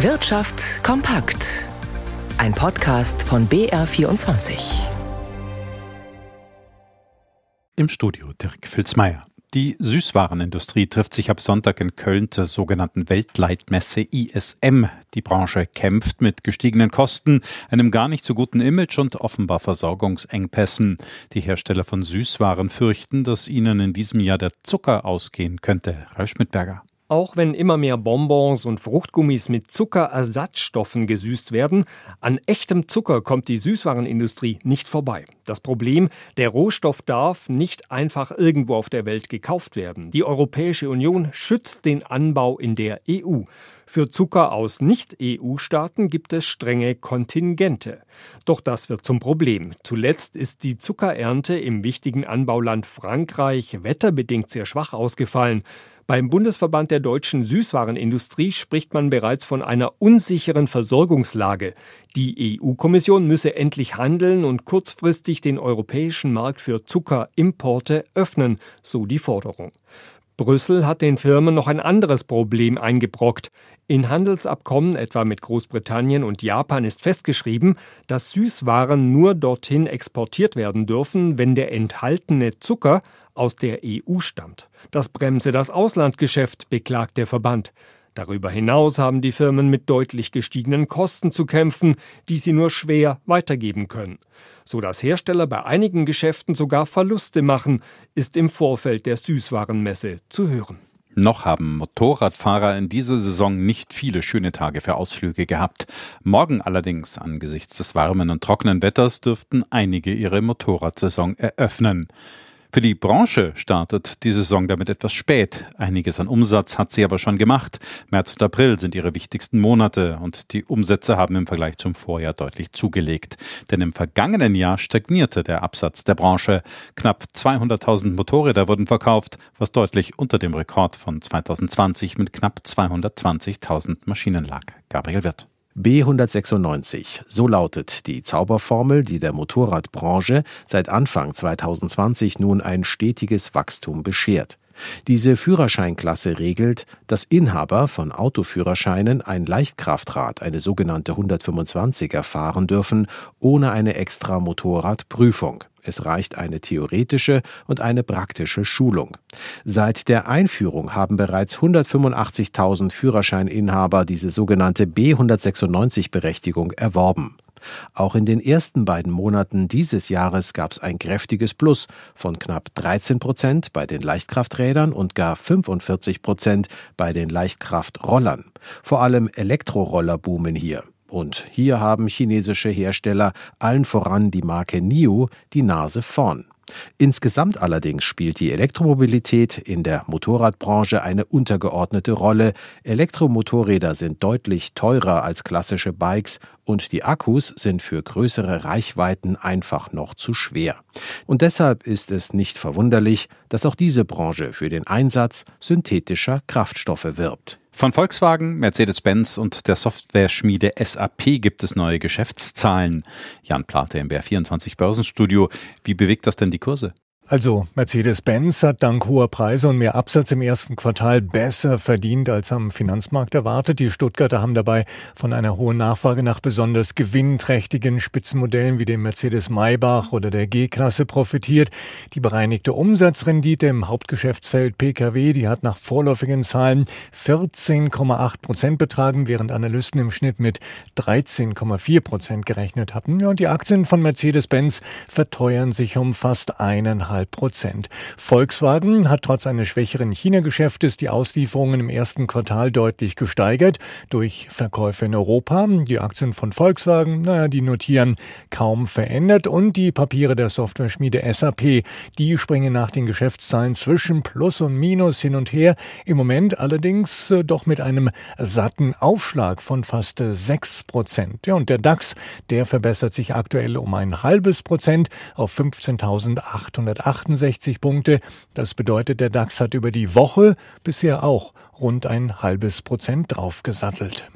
Wirtschaft kompakt. Ein Podcast von BR24. Im Studio Dirk Filzmeier. Die Süßwarenindustrie trifft sich ab Sonntag in Köln zur sogenannten Weltleitmesse ISM. Die Branche kämpft mit gestiegenen Kosten, einem gar nicht so guten Image und offenbar Versorgungsengpässen. Die Hersteller von Süßwaren fürchten, dass ihnen in diesem Jahr der Zucker ausgehen könnte. Ralf Schmidberger. Auch wenn immer mehr Bonbons und Fruchtgummis mit Zuckerersatzstoffen gesüßt werden, an echtem Zucker kommt die Süßwarenindustrie nicht vorbei. Das Problem, der Rohstoff darf nicht einfach irgendwo auf der Welt gekauft werden. Die Europäische Union schützt den Anbau in der EU. Für Zucker aus Nicht-EU-Staaten gibt es strenge Kontingente. Doch das wird zum Problem. Zuletzt ist die Zuckerernte im wichtigen Anbauland Frankreich wetterbedingt sehr schwach ausgefallen. Beim Bundesverband der deutschen Süßwarenindustrie spricht man bereits von einer unsicheren Versorgungslage. Die EU-Kommission müsse endlich handeln und kurzfristig den europäischen Markt für Zuckerimporte öffnen, so die Forderung. Brüssel hat den Firmen noch ein anderes Problem eingebrockt. In Handelsabkommen etwa mit Großbritannien und Japan ist festgeschrieben, dass Süßwaren nur dorthin exportiert werden dürfen, wenn der enthaltene Zucker aus der EU stammt. Das bremse das Auslandgeschäft, beklagt der Verband. Darüber hinaus haben die Firmen mit deutlich gestiegenen Kosten zu kämpfen, die sie nur schwer weitergeben können. So dass Hersteller bei einigen Geschäften sogar Verluste machen, ist im Vorfeld der Süßwarenmesse zu hören. Noch haben Motorradfahrer in dieser Saison nicht viele schöne Tage für Ausflüge gehabt. Morgen allerdings, angesichts des warmen und trockenen Wetters, dürften einige ihre Motorradsaison eröffnen. Für die Branche startet die Saison damit etwas spät. Einiges an Umsatz hat sie aber schon gemacht. März und April sind ihre wichtigsten Monate und die Umsätze haben im Vergleich zum Vorjahr deutlich zugelegt. Denn im vergangenen Jahr stagnierte der Absatz der Branche. Knapp 200.000 Motorräder wurden verkauft, was deutlich unter dem Rekord von 2020 mit knapp 220.000 Maschinen lag. Gabriel Wirth. B196. So lautet die Zauberformel, die der Motorradbranche seit Anfang 2020 nun ein stetiges Wachstum beschert. Diese Führerscheinklasse regelt, dass Inhaber von Autoführerscheinen ein Leichtkraftrad, eine sogenannte 125er, fahren dürfen, ohne eine extra Motorradprüfung. Es reicht eine theoretische und eine praktische Schulung. Seit der Einführung haben bereits 185.000 Führerscheininhaber diese sogenannte B196-Berechtigung erworben. Auch in den ersten beiden Monaten dieses Jahres gab es ein kräftiges Plus von knapp 13 Prozent bei den Leichtkrafträdern und gar 45 Prozent bei den Leichtkraftrollern. Vor allem Elektroroller boomen hier. Und hier haben chinesische Hersteller, allen voran die Marke NIO, die Nase vorn. Insgesamt allerdings spielt die Elektromobilität in der Motorradbranche eine untergeordnete Rolle. Elektromotorräder sind deutlich teurer als klassische Bikes und die Akkus sind für größere Reichweiten einfach noch zu schwer. Und deshalb ist es nicht verwunderlich, dass auch diese Branche für den Einsatz synthetischer Kraftstoffe wirbt. Von Volkswagen, Mercedes-Benz und der Softwareschmiede SAP gibt es neue Geschäftszahlen. Jan Plate im BR24 Börsenstudio. Wie bewegt das denn die Kurse? Also Mercedes-Benz hat dank hoher Preise und mehr Absatz im ersten Quartal besser verdient als am Finanzmarkt erwartet. Die Stuttgarter haben dabei von einer hohen Nachfrage nach besonders gewinnträchtigen Spitzenmodellen wie dem Mercedes Maybach oder der G-Klasse profitiert. Die bereinigte Umsatzrendite im Hauptgeschäftsfeld Pkw, die hat nach vorläufigen Zahlen 14,8 Prozent betragen, während Analysten im Schnitt mit 13,4 Prozent gerechnet hatten. und die Aktien von Mercedes-Benz verteuern sich um fast eineinhalb 2,5 Prozent. Volkswagen hat trotz eines schwächeren China-Geschäftes die Auslieferungen im ersten Quartal deutlich gesteigert durch Verkäufe in Europa. Die Aktien von Volkswagen, naja, die notieren kaum verändert und die Papiere der Software-Schmiede SAP, die springen nach den Geschäftszahlen zwischen Plus und Minus hin und her. Im Moment allerdings äh, doch mit einem satten Aufschlag von fast 6 Prozent. Ja, und der DAX, der verbessert sich aktuell um ein halbes Prozent auf 15.800 168 Punkte. Das bedeutet, der DAX hat über die Woche bisher auch rund ein halbes Prozent draufgesattelt.